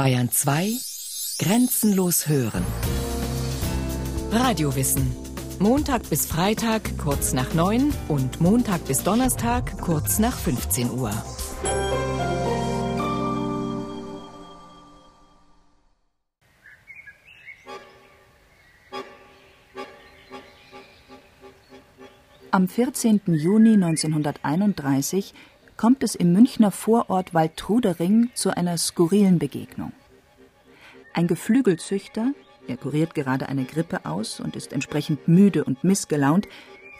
Bayern 2 Grenzenlos hören. Radiowissen. Montag bis Freitag kurz nach 9 und Montag bis Donnerstag kurz nach 15 Uhr. Am 14. Juni 1931 kommt es im Münchner Vorort Waldtrudering zu einer skurrilen Begegnung. Ein Geflügelzüchter, er kuriert gerade eine Grippe aus und ist entsprechend müde und missgelaunt,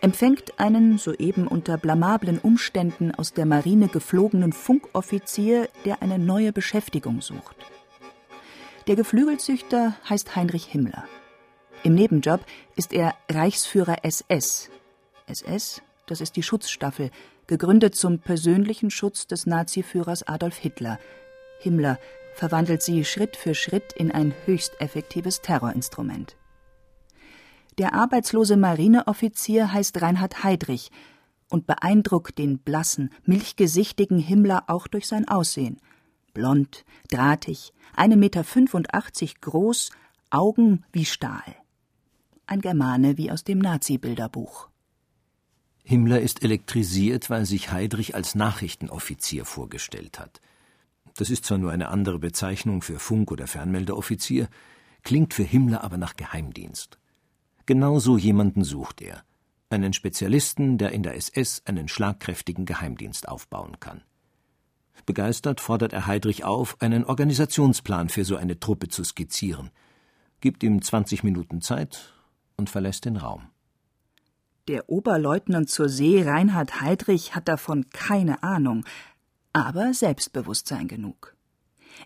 empfängt einen soeben unter blamablen Umständen aus der Marine geflogenen Funkoffizier, der eine neue Beschäftigung sucht. Der Geflügelzüchter heißt Heinrich Himmler. Im Nebenjob ist er Reichsführer SS. SS, das ist die Schutzstaffel, gegründet zum persönlichen Schutz des Naziführers Adolf Hitler. Himmler verwandelt sie Schritt für Schritt in ein höchst effektives Terrorinstrument. Der arbeitslose Marineoffizier heißt Reinhard Heydrich und beeindruckt den blassen, milchgesichtigen Himmler auch durch sein Aussehen. Blond, drahtig, 1,85 Meter groß, Augen wie Stahl. Ein Germane wie aus dem Nazi-Bilderbuch. Himmler ist elektrisiert, weil sich Heydrich als Nachrichtenoffizier vorgestellt hat. Das ist zwar nur eine andere Bezeichnung für Funk- oder Fernmeldeoffizier, klingt für Himmler aber nach Geheimdienst. Genau so jemanden sucht er. Einen Spezialisten, der in der SS einen schlagkräftigen Geheimdienst aufbauen kann. Begeistert fordert er Heydrich auf, einen Organisationsplan für so eine Truppe zu skizzieren, gibt ihm 20 Minuten Zeit und verlässt den Raum. Der Oberleutnant zur See Reinhard Heydrich hat davon keine Ahnung, aber Selbstbewusstsein genug.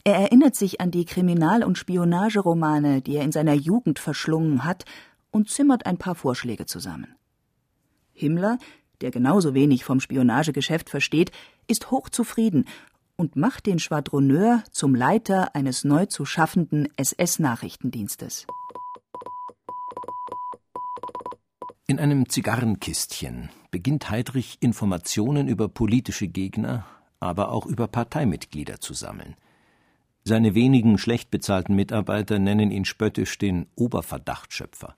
Er erinnert sich an die Kriminal- und Spionageromane, die er in seiner Jugend verschlungen hat, und zimmert ein paar Vorschläge zusammen. Himmler, der genauso wenig vom Spionagegeschäft versteht, ist hochzufrieden und macht den Schwadroneur zum Leiter eines neu zu schaffenden SS-Nachrichtendienstes. In einem Zigarrenkistchen beginnt Heydrich Informationen über politische Gegner, aber auch über Parteimitglieder zu sammeln. Seine wenigen schlecht bezahlten Mitarbeiter nennen ihn spöttisch den Oberverdachtschöpfer.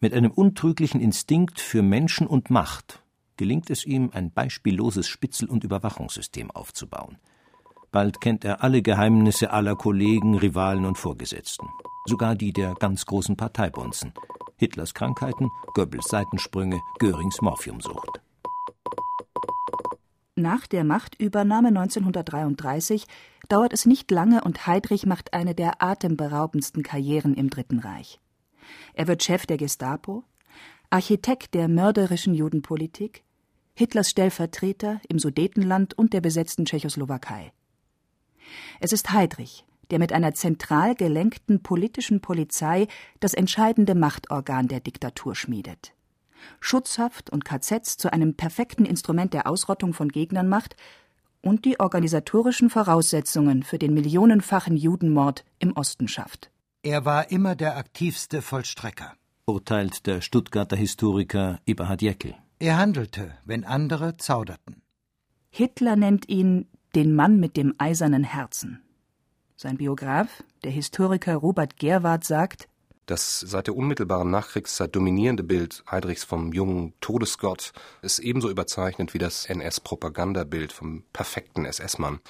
Mit einem untrüglichen Instinkt für Menschen und Macht gelingt es ihm, ein beispielloses Spitzel- und Überwachungssystem aufzubauen. Bald kennt er alle Geheimnisse aller Kollegen, Rivalen und Vorgesetzten, sogar die der ganz großen Parteibonzen – Hitlers Krankheiten, Goebbels Seitensprünge, Görings Morphiumsucht. Nach der Machtübernahme 1933 dauert es nicht lange und Heydrich macht eine der atemberaubendsten Karrieren im Dritten Reich. Er wird Chef der Gestapo, Architekt der mörderischen Judenpolitik, Hitlers Stellvertreter im Sudetenland und der besetzten Tschechoslowakei. Es ist Heydrich, der mit einer zentral gelenkten politischen Polizei das entscheidende Machtorgan der Diktatur schmiedet. Schutzhaft und KZs zu einem perfekten Instrument der Ausrottung von Gegnern macht und die organisatorischen Voraussetzungen für den millionenfachen Judenmord im Osten schafft. Er war immer der aktivste Vollstrecker, urteilt der Stuttgarter Historiker Eberhard Jäckel. Er handelte, wenn andere zauderten. Hitler nennt ihn den Mann mit dem eisernen Herzen. Sein Biograf, der Historiker Robert Gerwart, sagt, das seit der unmittelbaren Nachkriegszeit dominierende Bild Heidrichs vom jungen Todesgott ist ebenso überzeichnet wie das NS-Propagandabild vom perfekten SS-Mann.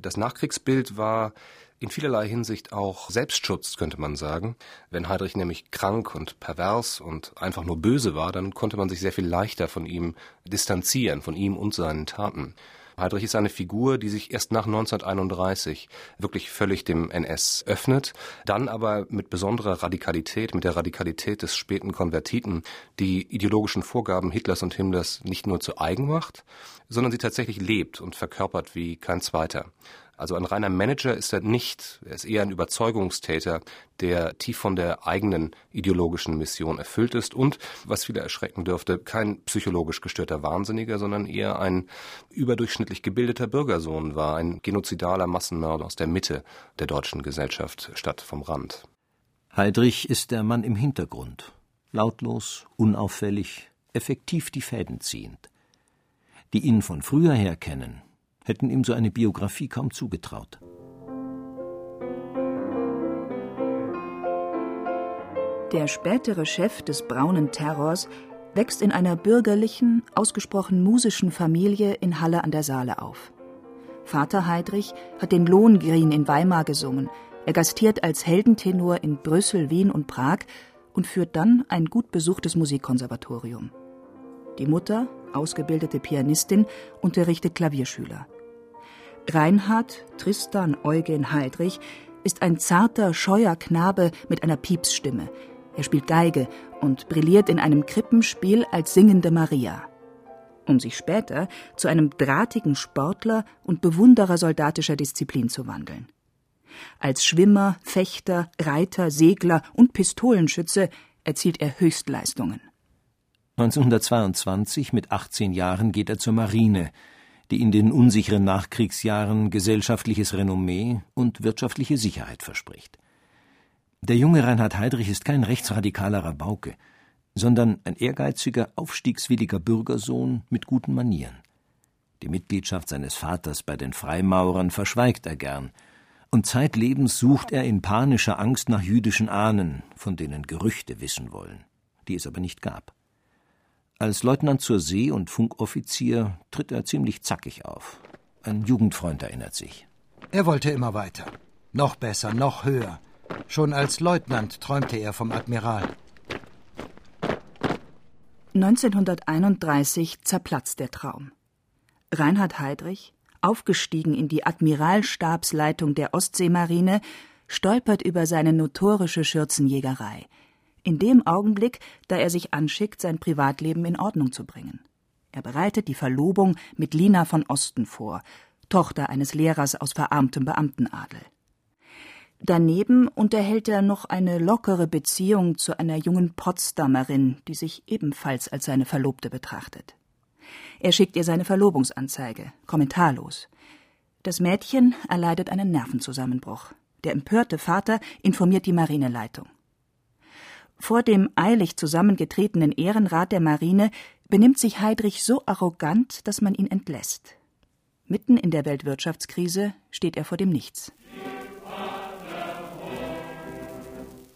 Das Nachkriegsbild war in vielerlei Hinsicht auch Selbstschutz, könnte man sagen. Wenn Heydrich nämlich krank und pervers und einfach nur böse war, dann konnte man sich sehr viel leichter von ihm distanzieren, von ihm und seinen Taten. Heydrich ist eine Figur, die sich erst nach 1931 wirklich völlig dem NS öffnet, dann aber mit besonderer Radikalität, mit der Radikalität des späten Konvertiten, die ideologischen Vorgaben Hitlers und Himmlers nicht nur zu eigen macht, sondern sie tatsächlich lebt und verkörpert wie kein zweiter. Also ein reiner Manager ist er nicht. Er ist eher ein Überzeugungstäter, der tief von der eigenen ideologischen Mission erfüllt ist und, was viele erschrecken dürfte, kein psychologisch gestörter Wahnsinniger, sondern eher ein überdurchschnittlich gebildeter Bürgersohn war, ein genozidaler Massenmörder aus der Mitte der deutschen Gesellschaft statt vom Rand. Heydrich ist der Mann im Hintergrund, lautlos, unauffällig, effektiv die Fäden ziehend. Die ihn von früher her kennen, hätten ihm so eine Biografie kaum zugetraut. Der spätere Chef des braunen Terrors wächst in einer bürgerlichen, ausgesprochen musischen Familie in Halle an der Saale auf. Vater Heidrich hat den Lohengrin in Weimar gesungen, er gastiert als Heldentenor in Brüssel, Wien und Prag und führt dann ein gut besuchtes Musikkonservatorium. Die Mutter, ausgebildete Pianistin, unterrichtet Klavierschüler. Reinhard Tristan Eugen Heidrich ist ein zarter, scheuer Knabe mit einer Piepsstimme. Er spielt Geige und brilliert in einem Krippenspiel als singende Maria um sich später zu einem drahtigen Sportler und Bewunderer soldatischer Disziplin zu wandeln. Als Schwimmer, Fechter, Reiter, Segler und Pistolenschütze erzielt er Höchstleistungen. 1922, mit 18 Jahren, geht er zur Marine, die in den unsicheren Nachkriegsjahren gesellschaftliches Renommee und wirtschaftliche Sicherheit verspricht. Der junge Reinhard Heydrich ist kein rechtsradikaler Rabauke sondern ein ehrgeiziger, aufstiegswilliger Bürgersohn mit guten Manieren. Die Mitgliedschaft seines Vaters bei den Freimaurern verschweigt er gern, und zeitlebens sucht er in panischer Angst nach jüdischen Ahnen, von denen Gerüchte wissen wollen, die es aber nicht gab. Als Leutnant zur See und Funkoffizier tritt er ziemlich zackig auf. Ein Jugendfreund erinnert sich. Er wollte immer weiter. Noch besser, noch höher. Schon als Leutnant träumte er vom Admiral. 1931 zerplatzt der Traum. Reinhard Heydrich, aufgestiegen in die Admiralstabsleitung der Ostseemarine, stolpert über seine notorische Schürzenjägerei. In dem Augenblick, da er sich anschickt, sein Privatleben in Ordnung zu bringen. Er bereitet die Verlobung mit Lina von Osten vor, Tochter eines Lehrers aus verarmtem Beamtenadel. Daneben unterhält er noch eine lockere Beziehung zu einer jungen Potsdamerin, die sich ebenfalls als seine Verlobte betrachtet. Er schickt ihr seine Verlobungsanzeige, kommentarlos. Das Mädchen erleidet einen Nervenzusammenbruch. Der empörte Vater informiert die Marineleitung. Vor dem eilig zusammengetretenen Ehrenrat der Marine benimmt sich Heidrich so arrogant, dass man ihn entlässt. Mitten in der Weltwirtschaftskrise steht er vor dem Nichts.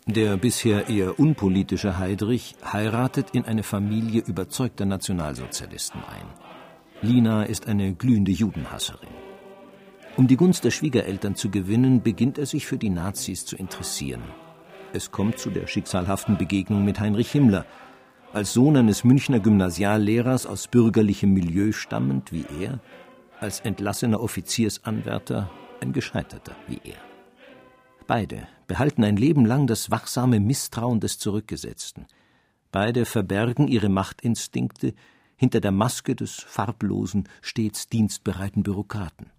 Der bisher eher unpolitische Heidrich heiratet in eine Familie überzeugter Nationalsozialisten ein. Lina ist eine glühende Judenhasserin. Um die Gunst der Schwiegereltern zu gewinnen, beginnt er sich für die Nazis zu interessieren. Es kommt zu der schicksalhaften Begegnung mit Heinrich Himmler. Als Sohn eines Münchner Gymnasiallehrers aus bürgerlichem Milieu stammend wie er, als entlassener Offiziersanwärter ein Gescheiterter wie er. Beide behalten ein Leben lang das wachsame Misstrauen des Zurückgesetzten. Beide verbergen ihre Machtinstinkte hinter der Maske des farblosen, stets dienstbereiten Bürokraten.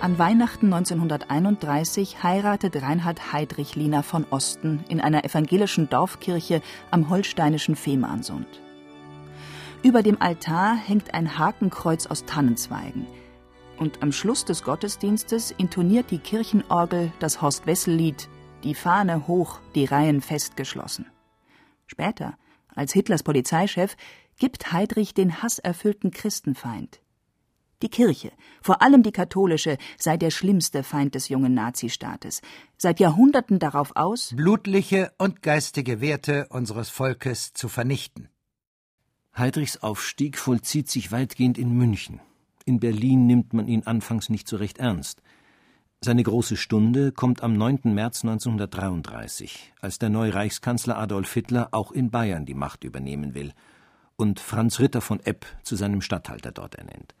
An Weihnachten 1931 heiratet Reinhard Heydrich Lina von Osten in einer evangelischen Dorfkirche am holsteinischen Fehmarnsund. Über dem Altar hängt ein Hakenkreuz aus Tannenzweigen – und am Schluss des Gottesdienstes intoniert die Kirchenorgel das Horst-Wessel-Lied Die Fahne hoch, die Reihen festgeschlossen. Später, als Hitlers Polizeichef, gibt Heydrich den hasserfüllten Christenfeind. Die Kirche, vor allem die katholische, sei der schlimmste Feind des jungen Nazistaates, seit Jahrhunderten darauf aus, blutliche und geistige Werte unseres Volkes zu vernichten. Heydrichs Aufstieg vollzieht sich weitgehend in München. In Berlin nimmt man ihn anfangs nicht so recht ernst. Seine große Stunde kommt am 9. März 1933, als der neue Reichskanzler Adolf Hitler auch in Bayern die Macht übernehmen will und Franz Ritter von Epp zu seinem Statthalter dort ernennt.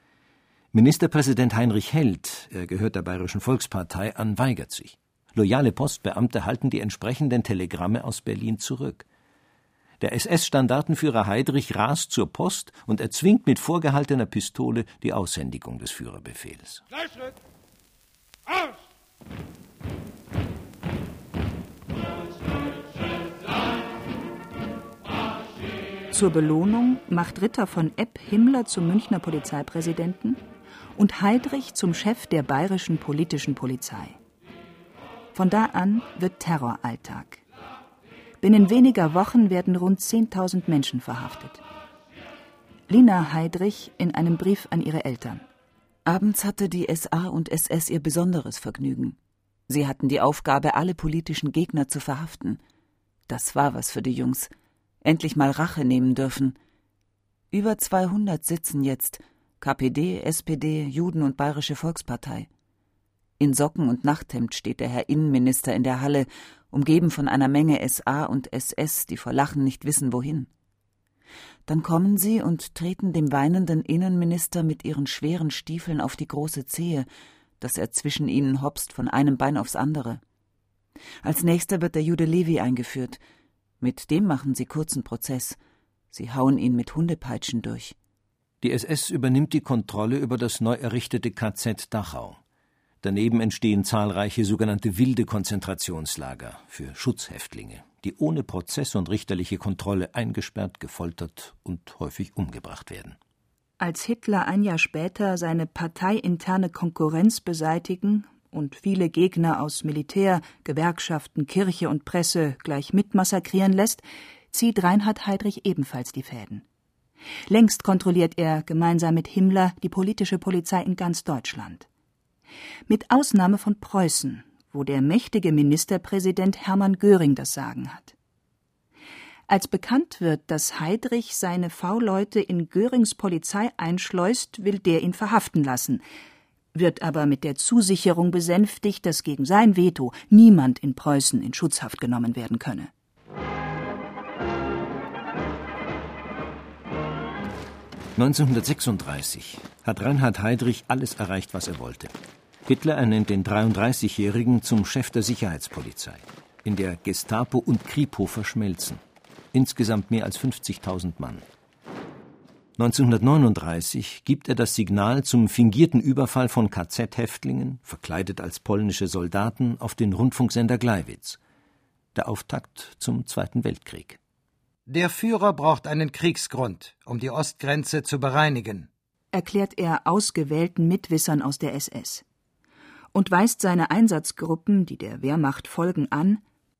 Ministerpräsident Heinrich Held, er gehört der Bayerischen Volkspartei an, weigert sich. Loyale Postbeamte halten die entsprechenden Telegramme aus Berlin zurück. Der SS-Standartenführer Heydrich rast zur Post und erzwingt mit vorgehaltener Pistole die Aushändigung des Führerbefehls. Gleichschritt! Aus! Zur Belohnung macht Ritter von Epp Himmler zum Münchner Polizeipräsidenten und Heydrich zum Chef der bayerischen politischen Polizei. Von da an wird Terroralltag. Binnen weniger Wochen werden rund 10.000 Menschen verhaftet. Lina Heydrich in einem Brief an ihre Eltern. Abends hatte die SA und SS ihr besonderes Vergnügen. Sie hatten die Aufgabe, alle politischen Gegner zu verhaften. Das war was für die Jungs. Endlich mal Rache nehmen dürfen. Über 200 sitzen jetzt. KPD, SPD, Juden und Bayerische Volkspartei. In Socken und Nachthemd steht der Herr Innenminister in der Halle, umgeben von einer Menge SA und SS, die vor Lachen nicht wissen, wohin. Dann kommen sie und treten dem weinenden Innenminister mit ihren schweren Stiefeln auf die große Zehe, dass er zwischen ihnen hopst von einem Bein aufs andere. Als nächster wird der Jude Levi eingeführt. Mit dem machen sie kurzen Prozess. Sie hauen ihn mit Hundepeitschen durch. Die SS übernimmt die Kontrolle über das neu errichtete KZ Dachau. Daneben entstehen zahlreiche sogenannte wilde Konzentrationslager für Schutzhäftlinge, die ohne Prozess und richterliche Kontrolle eingesperrt, gefoltert und häufig umgebracht werden. Als Hitler ein Jahr später seine parteiinterne Konkurrenz beseitigen und viele Gegner aus Militär, Gewerkschaften, Kirche und Presse gleich mitmassakrieren lässt, zieht Reinhard Heydrich ebenfalls die Fäden. Längst kontrolliert er gemeinsam mit Himmler die politische Polizei in ganz Deutschland. Mit Ausnahme von Preußen, wo der mächtige Ministerpräsident Hermann Göring das Sagen hat. Als bekannt wird, dass Heydrich seine V-Leute in Görings Polizei einschleust, will der ihn verhaften lassen, wird aber mit der Zusicherung besänftigt, dass gegen sein Veto niemand in Preußen in Schutzhaft genommen werden könne. (1936) hat Reinhard Heydrich alles erreicht, was er wollte. Hitler ernennt den 33-Jährigen zum Chef der Sicherheitspolizei. In der Gestapo und Kripo verschmelzen insgesamt mehr als 50.000 Mann. 1939 gibt er das Signal zum fingierten Überfall von KZ-Häftlingen, verkleidet als polnische Soldaten, auf den Rundfunksender Gleiwitz. Der Auftakt zum Zweiten Weltkrieg. Der Führer braucht einen Kriegsgrund, um die Ostgrenze zu bereinigen, erklärt er ausgewählten Mitwissern aus der SS und weist seine Einsatzgruppen, die der Wehrmacht folgen, an,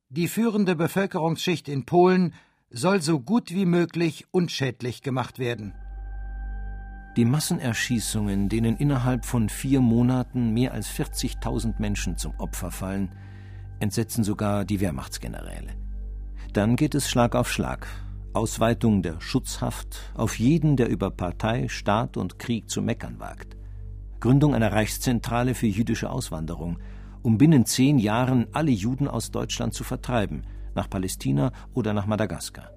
die führende Bevölkerungsschicht in Polen soll so gut wie möglich unschädlich gemacht werden. Die Massenerschießungen, denen innerhalb von vier Monaten mehr als 40.000 Menschen zum Opfer fallen, entsetzen sogar die Wehrmachtsgeneräle. Dann geht es Schlag auf Schlag. Ausweitung der Schutzhaft auf jeden, der über Partei, Staat und Krieg zu meckern wagt. Gründung einer Reichszentrale für jüdische Auswanderung, um binnen zehn Jahren alle Juden aus Deutschland zu vertreiben – nach Palästina oder nach Madagaskar.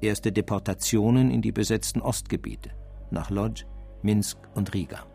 Erste Deportationen in die besetzten Ostgebiete, nach Lodz, Minsk und Riga.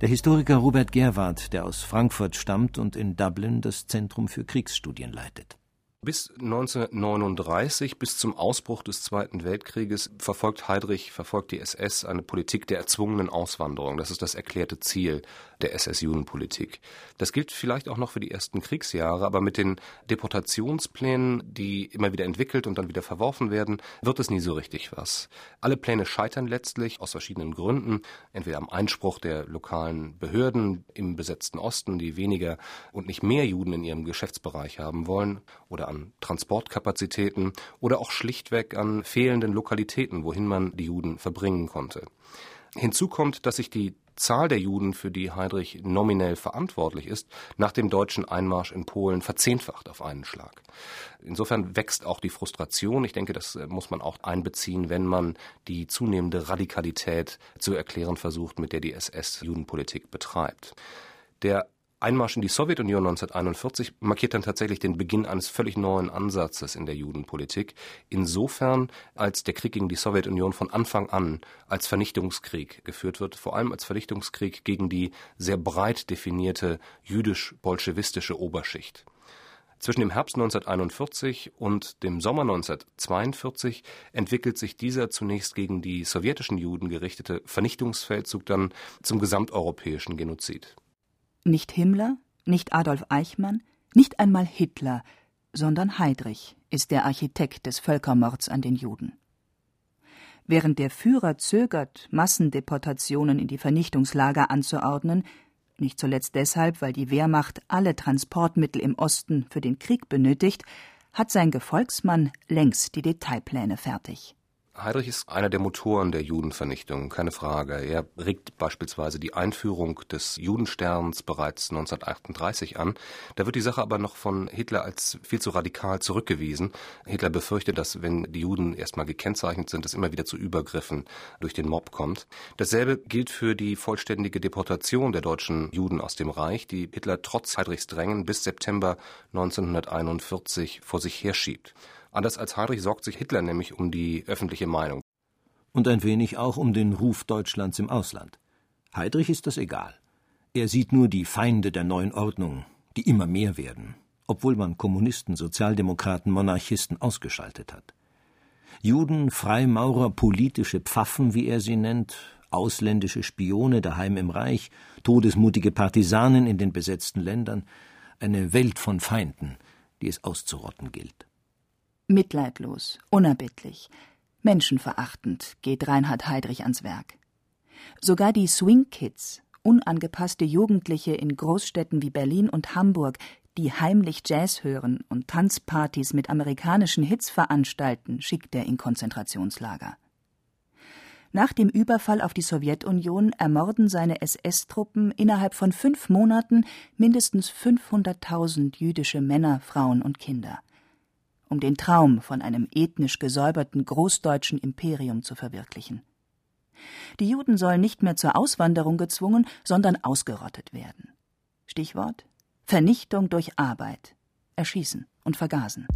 Der Historiker Robert Gerwart, der aus Frankfurt stammt und in Dublin das Zentrum für Kriegsstudien leitet. Bis 1939, bis zum Ausbruch des Zweiten Weltkrieges, verfolgt Heydrich, verfolgt die SS eine Politik der erzwungenen Auswanderung. Das ist das erklärte Ziel der SS-Judenpolitik. Das gilt vielleicht auch noch für die ersten Kriegsjahre, aber mit den Deportationsplänen, die immer wieder entwickelt und dann wieder verworfen werden, wird es nie so richtig was. Alle Pläne scheitern letztlich aus verschiedenen Gründen, entweder am Einspruch der lokalen Behörden im besetzten Osten, die weniger und nicht mehr Juden in ihrem Geschäftsbereich haben wollen, oder an Transportkapazitäten oder auch schlichtweg an fehlenden Lokalitäten, wohin man die Juden verbringen konnte. Hinzu kommt, dass sich die Zahl der Juden, für die Heydrich nominell verantwortlich ist, nach dem deutschen Einmarsch in Polen verzehnfacht auf einen Schlag. Insofern wächst auch die Frustration. Ich denke, das äh, muss man auch einbeziehen, wenn man die zunehmende Radikalität zu erklären versucht, mit der die SS Judenpolitik betreibt. Der Einmarsch in die Sowjetunion 1941 markiert dann tatsächlich den Beginn eines völlig neuen Ansatzes in der Judenpolitik, insofern als der Krieg gegen die Sowjetunion von Anfang an als Vernichtungskrieg geführt wird, vor allem als Vernichtungskrieg gegen die sehr breit definierte jüdisch-bolschewistische Oberschicht. Zwischen dem Herbst 1941 und dem Sommer 1942 entwickelt sich dieser zunächst gegen die sowjetischen Juden gerichtete Vernichtungsfeldzug dann zum gesamteuropäischen Genozid. Nicht Himmler, nicht Adolf Eichmann, nicht einmal Hitler, sondern Heydrich ist der Architekt des Völkermords an den Juden. Während der Führer zögert, Massendeportationen in die Vernichtungslager anzuordnen, nicht zuletzt deshalb, weil die Wehrmacht alle Transportmittel im Osten für den Krieg benötigt, hat sein Gefolgsmann längst die Detailpläne fertig. Heydrich ist einer der Motoren der Judenvernichtung, keine Frage. Er regt beispielsweise die Einführung des Judensterns bereits 1938 an. Da wird die Sache aber noch von Hitler als viel zu radikal zurückgewiesen. Hitler befürchtet, dass wenn die Juden erstmal gekennzeichnet sind, es immer wieder zu Übergriffen durch den Mob kommt. Dasselbe gilt für die vollständige Deportation der deutschen Juden aus dem Reich, die Hitler trotz Heydrichs Drängen bis September 1941 vor sich herschiebt. Anders als Heinrich sorgt sich Hitler nämlich um die öffentliche Meinung. Und ein wenig auch um den Ruf Deutschlands im Ausland. Heydrich ist das egal. Er sieht nur die Feinde der neuen Ordnung, die immer mehr werden, obwohl man Kommunisten, Sozialdemokraten, Monarchisten ausgeschaltet hat. Juden, Freimaurer, politische Pfaffen, wie er sie nennt, ausländische Spione daheim im Reich, todesmutige Partisanen in den besetzten Ländern, eine Welt von Feinden, die es auszurotten gilt. Mitleidlos, unerbittlich, menschenverachtend geht Reinhard Heydrich ans Werk. Sogar die Swing Kids, unangepasste Jugendliche in Großstädten wie Berlin und Hamburg, die heimlich Jazz hören und Tanzpartys mit amerikanischen Hits veranstalten, schickt er in Konzentrationslager. Nach dem Überfall auf die Sowjetunion ermorden seine SS-Truppen innerhalb von fünf Monaten mindestens 500.000 jüdische Männer, Frauen und Kinder um den Traum von einem ethnisch gesäuberten großdeutschen Imperium zu verwirklichen. Die Juden sollen nicht mehr zur Auswanderung gezwungen, sondern ausgerottet werden. Stichwort Vernichtung durch Arbeit, Erschießen und Vergasen.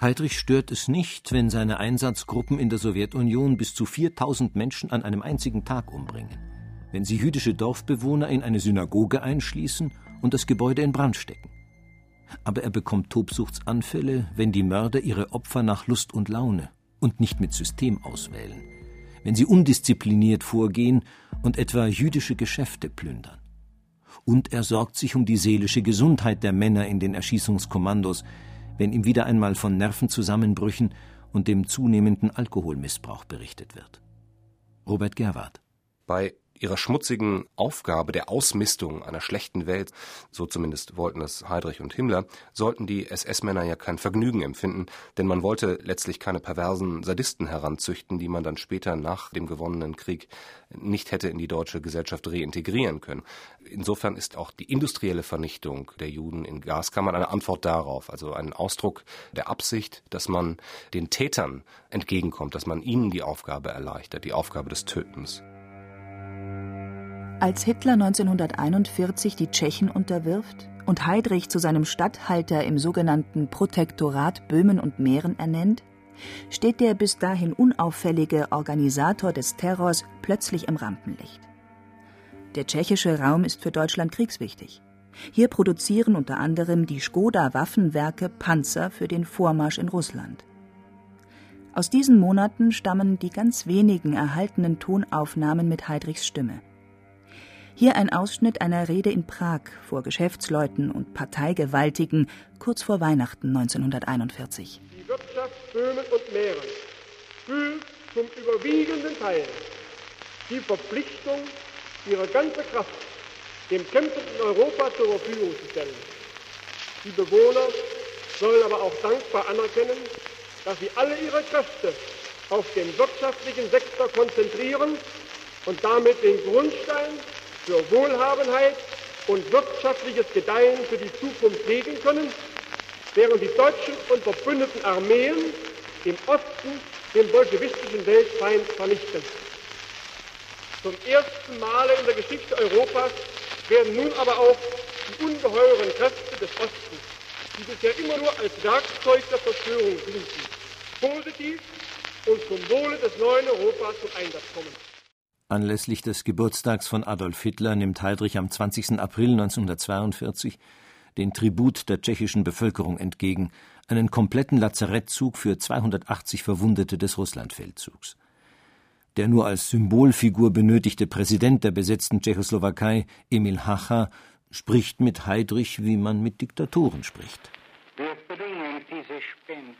Heydrich stört es nicht, wenn seine Einsatzgruppen in der Sowjetunion bis zu 4000 Menschen an einem einzigen Tag umbringen, wenn sie jüdische Dorfbewohner in eine Synagoge einschließen und das Gebäude in Brand stecken aber er bekommt Tobsuchtsanfälle, wenn die Mörder ihre Opfer nach Lust und Laune und nicht mit System auswählen, wenn sie undiszipliniert vorgehen und etwa jüdische Geschäfte plündern. Und er sorgt sich um die seelische Gesundheit der Männer in den Erschießungskommandos, wenn ihm wieder einmal von Nervenzusammenbrüchen und dem zunehmenden Alkoholmissbrauch berichtet wird. Robert Gerwart. Bei ihrer schmutzigen Aufgabe der Ausmistung einer schlechten Welt, so zumindest wollten es Heydrich und Himmler, sollten die SS-Männer ja kein Vergnügen empfinden, denn man wollte letztlich keine perversen Sadisten heranzüchten, die man dann später nach dem gewonnenen Krieg nicht hätte in die deutsche Gesellschaft reintegrieren können. Insofern ist auch die industrielle Vernichtung der Juden in Gaskammern eine Antwort darauf, also ein Ausdruck der Absicht, dass man den Tätern entgegenkommt, dass man ihnen die Aufgabe erleichtert, die Aufgabe des Tötens. Als Hitler 1941 die Tschechen unterwirft und Heydrich zu seinem Statthalter im sogenannten Protektorat Böhmen und Mähren ernennt, steht der bis dahin unauffällige Organisator des Terrors plötzlich im Rampenlicht. Der tschechische Raum ist für Deutschland kriegswichtig. Hier produzieren unter anderem die Skoda Waffenwerke Panzer für den Vormarsch in Russland. Aus diesen Monaten stammen die ganz wenigen erhaltenen Tonaufnahmen mit Heydrichs Stimme. Hier ein Ausschnitt einer Rede in Prag vor Geschäftsleuten und Parteigewaltigen kurz vor Weihnachten 1941. Die Wirtschaft Böhmen und Mähren fühlt zum überwiegenden Teil die Verpflichtung, ihre ganze Kraft dem kämpfenden Europa zur Verfügung zu stellen. Die Bewohner sollen aber auch dankbar anerkennen, dass sie alle ihre Kräfte auf den wirtschaftlichen Sektor konzentrieren und damit den Grundstein für Wohlhabenheit und wirtschaftliches Gedeihen für die Zukunft legen können, während die deutschen und verbündeten Armeen im Osten den bolschewistischen Weltfeind vernichten. Zum ersten Male in der Geschichte Europas werden nun aber auch die ungeheuren Kräfte des Ostens, die bisher immer nur als Werkzeug der Zerstörung dienten, positiv und zum Wohle des neuen Europas zum Einsatz kommen. Anlässlich des Geburtstags von Adolf Hitler nimmt Heydrich am 20. April 1942 den Tribut der tschechischen Bevölkerung entgegen, einen kompletten Lazarettzug für 280 Verwundete des Russlandfeldzugs. Der nur als Symbolfigur benötigte Präsident der besetzten Tschechoslowakei, Emil Hacha, spricht mit Heydrich, wie man mit Diktatoren spricht. Wir bringen diese Spende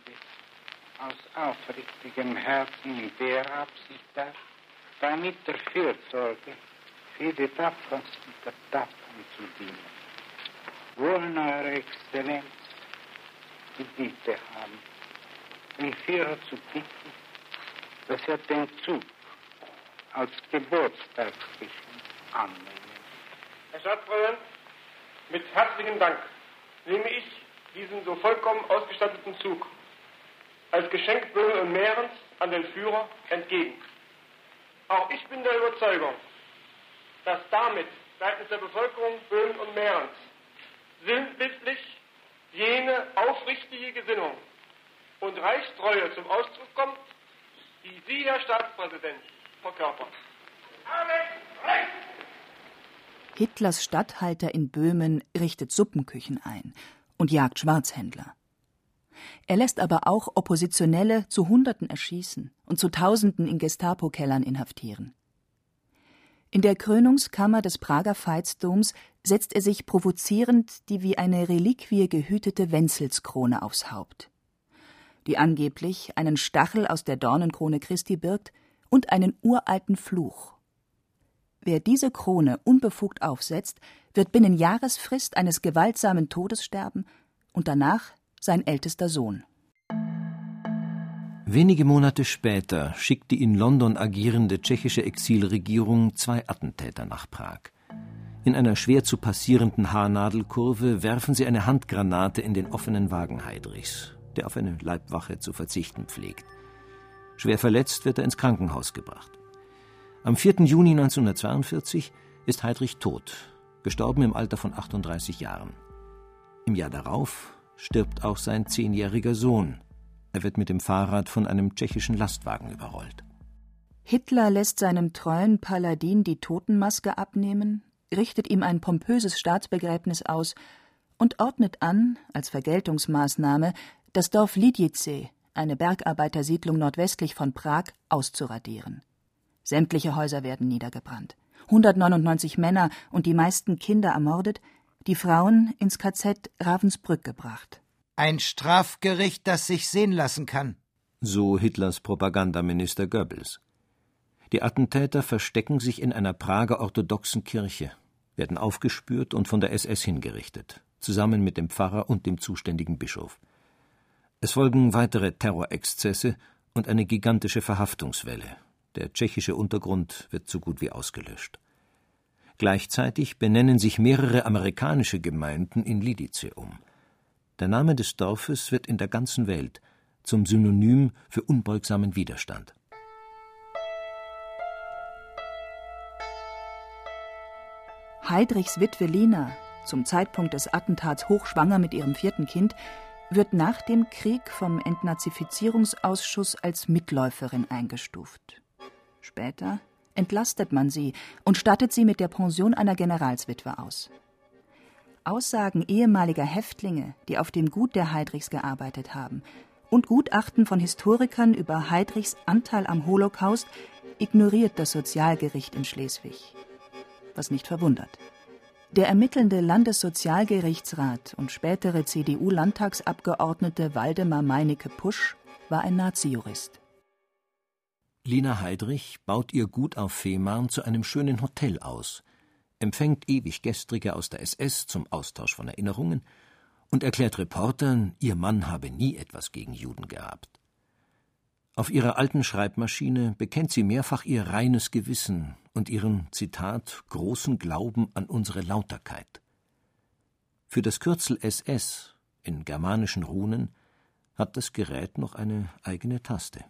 aus aufrichtigem Herzen in der Absicht dar, damit der Fürsorge für die Tapfersten der Tapfern zu dienen. Wollen Eure Exzellenz die Bitte haben, den Führer zu bitten, dass er den Zug als Geburtstagsgeschenk annimmt. Herr Staatsfreund, mit herzlichem Dank nehme ich diesen so vollkommen ausgestatteten Zug als Geschenk Böhmen und Mährens an den Führer entgegen. Auch ich bin der Überzeugung, dass damit seitens der Bevölkerung Böhmen und Mährens sinnbildlich jene aufrichtige Gesinnung und Reichstreue zum Ausdruck kommt, die Sie, Herr Staatspräsident, verkörpern. Hitlers Statthalter in Böhmen richtet Suppenküchen ein und jagt Schwarzhändler. Er lässt aber auch Oppositionelle zu Hunderten erschießen und zu Tausenden in Gestapo-Kellern inhaftieren. In der Krönungskammer des Prager Veitsdoms setzt er sich provozierend die wie eine Reliquie gehütete Wenzelskrone aufs Haupt, die angeblich einen Stachel aus der Dornenkrone Christi birgt und einen uralten Fluch. Wer diese Krone unbefugt aufsetzt, wird binnen Jahresfrist eines gewaltsamen Todes sterben und danach sein ältester Sohn. Wenige Monate später schickt die in London agierende tschechische Exilregierung zwei Attentäter nach Prag. In einer schwer zu passierenden Haarnadelkurve werfen sie eine Handgranate in den offenen Wagen Heidrichs, der auf eine Leibwache zu verzichten pflegt. Schwer verletzt wird er ins Krankenhaus gebracht. Am 4. Juni 1942 ist Heidrich tot, gestorben im Alter von 38 Jahren. Im Jahr darauf stirbt auch sein zehnjähriger Sohn. Er wird mit dem Fahrrad von einem tschechischen Lastwagen überrollt. Hitler lässt seinem treuen Paladin die Totenmaske abnehmen, richtet ihm ein pompöses Staatsbegräbnis aus und ordnet an, als Vergeltungsmaßnahme, das Dorf Lidice, eine Bergarbeitersiedlung nordwestlich von Prag, auszuradieren. Sämtliche Häuser werden niedergebrannt, 199 Männer und die meisten Kinder ermordet, die Frauen ins KZ Ravensbrück gebracht. Ein Strafgericht, das sich sehen lassen kann. So Hitlers Propagandaminister Goebbels. Die Attentäter verstecken sich in einer Prager orthodoxen Kirche, werden aufgespürt und von der SS hingerichtet, zusammen mit dem Pfarrer und dem zuständigen Bischof. Es folgen weitere Terrorexzesse und eine gigantische Verhaftungswelle. Der tschechische Untergrund wird so gut wie ausgelöscht. Gleichzeitig benennen sich mehrere amerikanische Gemeinden in Lidice um. Der Name des Dorfes wird in der ganzen Welt zum Synonym für unbeugsamen Widerstand. Heidrichs Witwe Lena, zum Zeitpunkt des Attentats hochschwanger mit ihrem vierten Kind, wird nach dem Krieg vom Entnazifizierungsausschuss als Mitläuferin eingestuft. Später entlastet man sie und stattet sie mit der Pension einer Generalswitwe aus. Aussagen ehemaliger Häftlinge, die auf dem Gut der Heidrichs gearbeitet haben, und Gutachten von Historikern über Heidrichs Anteil am Holocaust ignoriert das Sozialgericht in Schleswig. Was nicht verwundert. Der ermittelnde Landessozialgerichtsrat und spätere CDU-Landtagsabgeordnete Waldemar Meinecke Pusch war ein Nazi-Jurist. Lina Heidrich baut ihr Gut auf Fehmarn zu einem schönen Hotel aus, empfängt ewig Gestrige aus der SS zum Austausch von Erinnerungen und erklärt Reportern, ihr Mann habe nie etwas gegen Juden gehabt. Auf ihrer alten Schreibmaschine bekennt sie mehrfach ihr reines Gewissen und ihren, Zitat, großen Glauben an unsere Lauterkeit. Für das Kürzel SS in germanischen Runen hat das Gerät noch eine eigene Taste.